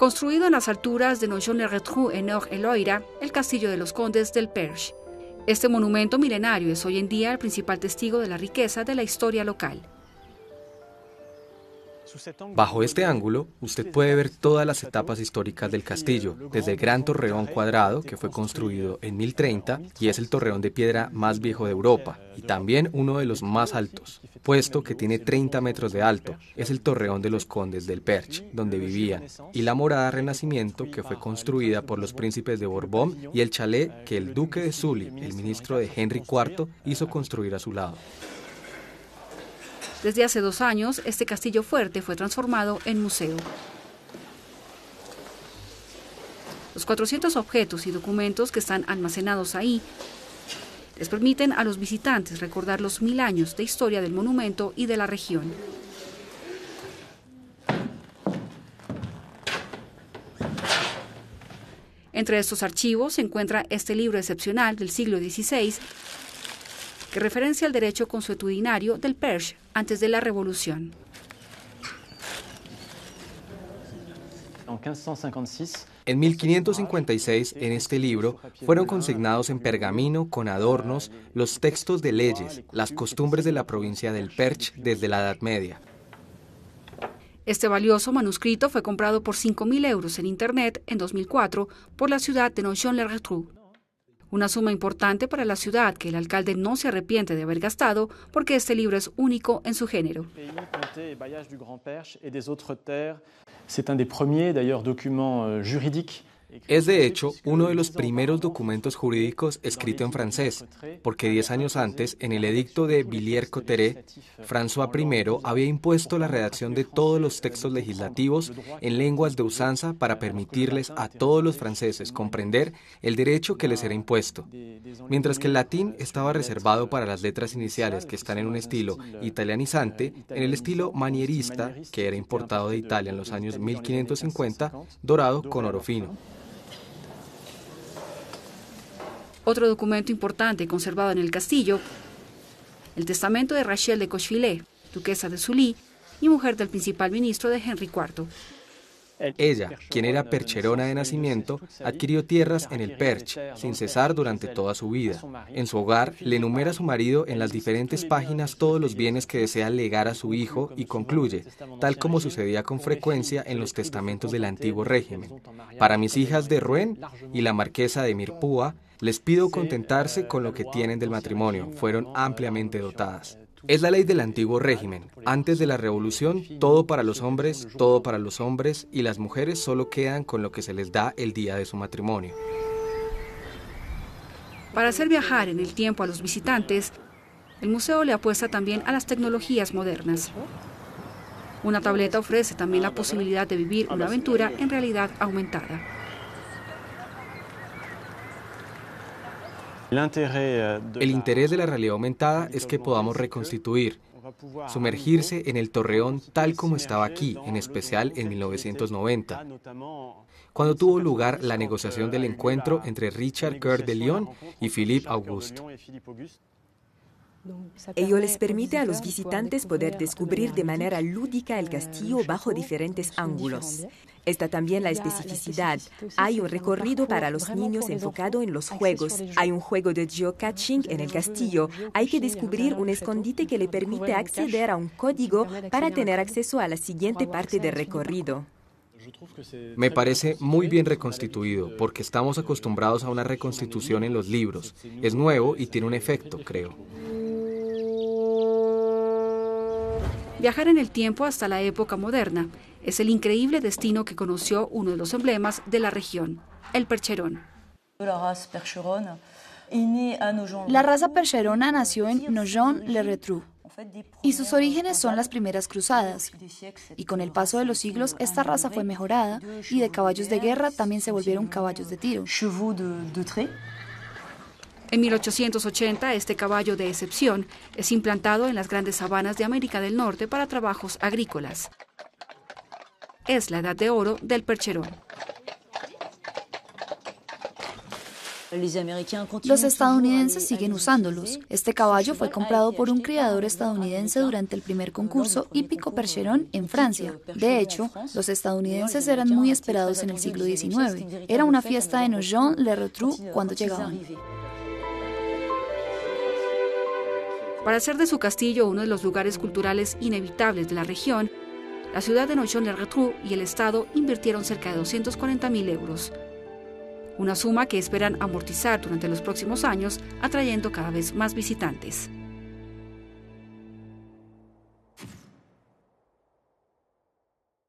Construido en las alturas de Nogent-le-Retrou en Nord-Eloira, el castillo de los condes del Perche. Este monumento milenario es hoy en día el principal testigo de la riqueza de la historia local. Bajo este ángulo, usted puede ver todas las etapas históricas del castillo, desde el gran torreón cuadrado, que fue construido en 1030 y es el torreón de piedra más viejo de Europa, y también uno de los más altos, puesto que tiene 30 metros de alto. Es el torreón de los condes del Perche, donde vivían, y la morada Renacimiento, que fue construida por los príncipes de Borbón, y el chalet que el duque de Sully, el ministro de Henry IV, hizo construir a su lado. Desde hace dos años, este castillo fuerte fue transformado en museo. Los 400 objetos y documentos que están almacenados ahí les permiten a los visitantes recordar los mil años de historia del monumento y de la región. Entre estos archivos se encuentra este libro excepcional del siglo XVI que referencia al derecho consuetudinario del Perche antes de la Revolución. En 1556, en este libro, fueron consignados en pergamino con adornos los textos de leyes, las costumbres de la provincia del Perche desde la Edad Media. Este valioso manuscrito fue comprado por 5.000 euros en Internet en 2004 por la ciudad de Nogent-le-Retrou una suma importante para la ciudad que el alcalde no se arrepiente de haber gastado porque este libro es único en su género. C'est un des premiers d'ailleurs documents euh, juridiques es de hecho uno de los primeros documentos jurídicos escrito en francés, porque diez años antes, en el edicto de Villiers-Cotterêts, François I había impuesto la redacción de todos los textos legislativos en lenguas de usanza para permitirles a todos los franceses comprender el derecho que les era impuesto. Mientras que el latín estaba reservado para las letras iniciales que están en un estilo italianizante, en el estilo manierista, que era importado de Italia en los años 1550, dorado con oro fino. Otro documento importante conservado en el castillo, el testamento de Rachel de Cochefilet, duquesa de Sully y mujer del principal ministro de Henry IV. Ella, quien era percherona de nacimiento, adquirió tierras en el Perche, sin cesar durante toda su vida. En su hogar, le enumera a su marido en las diferentes páginas todos los bienes que desea legar a su hijo y concluye, tal como sucedía con frecuencia en los testamentos del antiguo régimen. Para mis hijas de Rouen y la marquesa de Mirpúa, les pido contentarse con lo que tienen del matrimonio. Fueron ampliamente dotadas. Es la ley del antiguo régimen. Antes de la revolución, todo para los hombres, todo para los hombres, y las mujeres solo quedan con lo que se les da el día de su matrimonio. Para hacer viajar en el tiempo a los visitantes, el museo le apuesta también a las tecnologías modernas. Una tableta ofrece también la posibilidad de vivir una aventura en realidad aumentada. El interés de la realidad aumentada es que podamos reconstituir, sumergirse en el torreón tal como estaba aquí, en especial en 1990, cuando tuvo lugar la negociación del encuentro entre Richard Coeur de Lyon y Philippe Auguste. Ello les permite a los visitantes poder descubrir de manera lúdica el castillo bajo diferentes ángulos. Está también la especificidad. Hay un recorrido para los niños enfocado en los juegos. Hay un juego de geocaching en el castillo. Hay que descubrir un escondite que le permite acceder a un código para tener acceso a la siguiente parte del recorrido. Me parece muy bien reconstituido, porque estamos acostumbrados a una reconstitución en los libros. Es nuevo y tiene un efecto, creo. Viajar en el tiempo hasta la época moderna es el increíble destino que conoció uno de los emblemas de la región, el percherón. La raza percherona nació en Nogent-le-Retrou y sus orígenes son las primeras cruzadas. Y con el paso de los siglos esta raza fue mejorada y de caballos de guerra también se volvieron caballos de tiro. En 1880, este caballo de excepción es implantado en las grandes sabanas de América del Norte para trabajos agrícolas. Es la edad de oro del percherón. Los estadounidenses siguen usándolos. Este caballo fue comprado por un criador estadounidense durante el primer concurso hípico Percheron en Francia. De hecho, los estadounidenses eran muy esperados en el siglo XIX. Era una fiesta de Nogent-le-Rotrou cuando llegaban. Para hacer de su castillo uno de los lugares culturales inevitables de la región, la ciudad de Nogent-le-Rotrou y el Estado invirtieron cerca de 240 mil euros, una suma que esperan amortizar durante los próximos años, atrayendo cada vez más visitantes.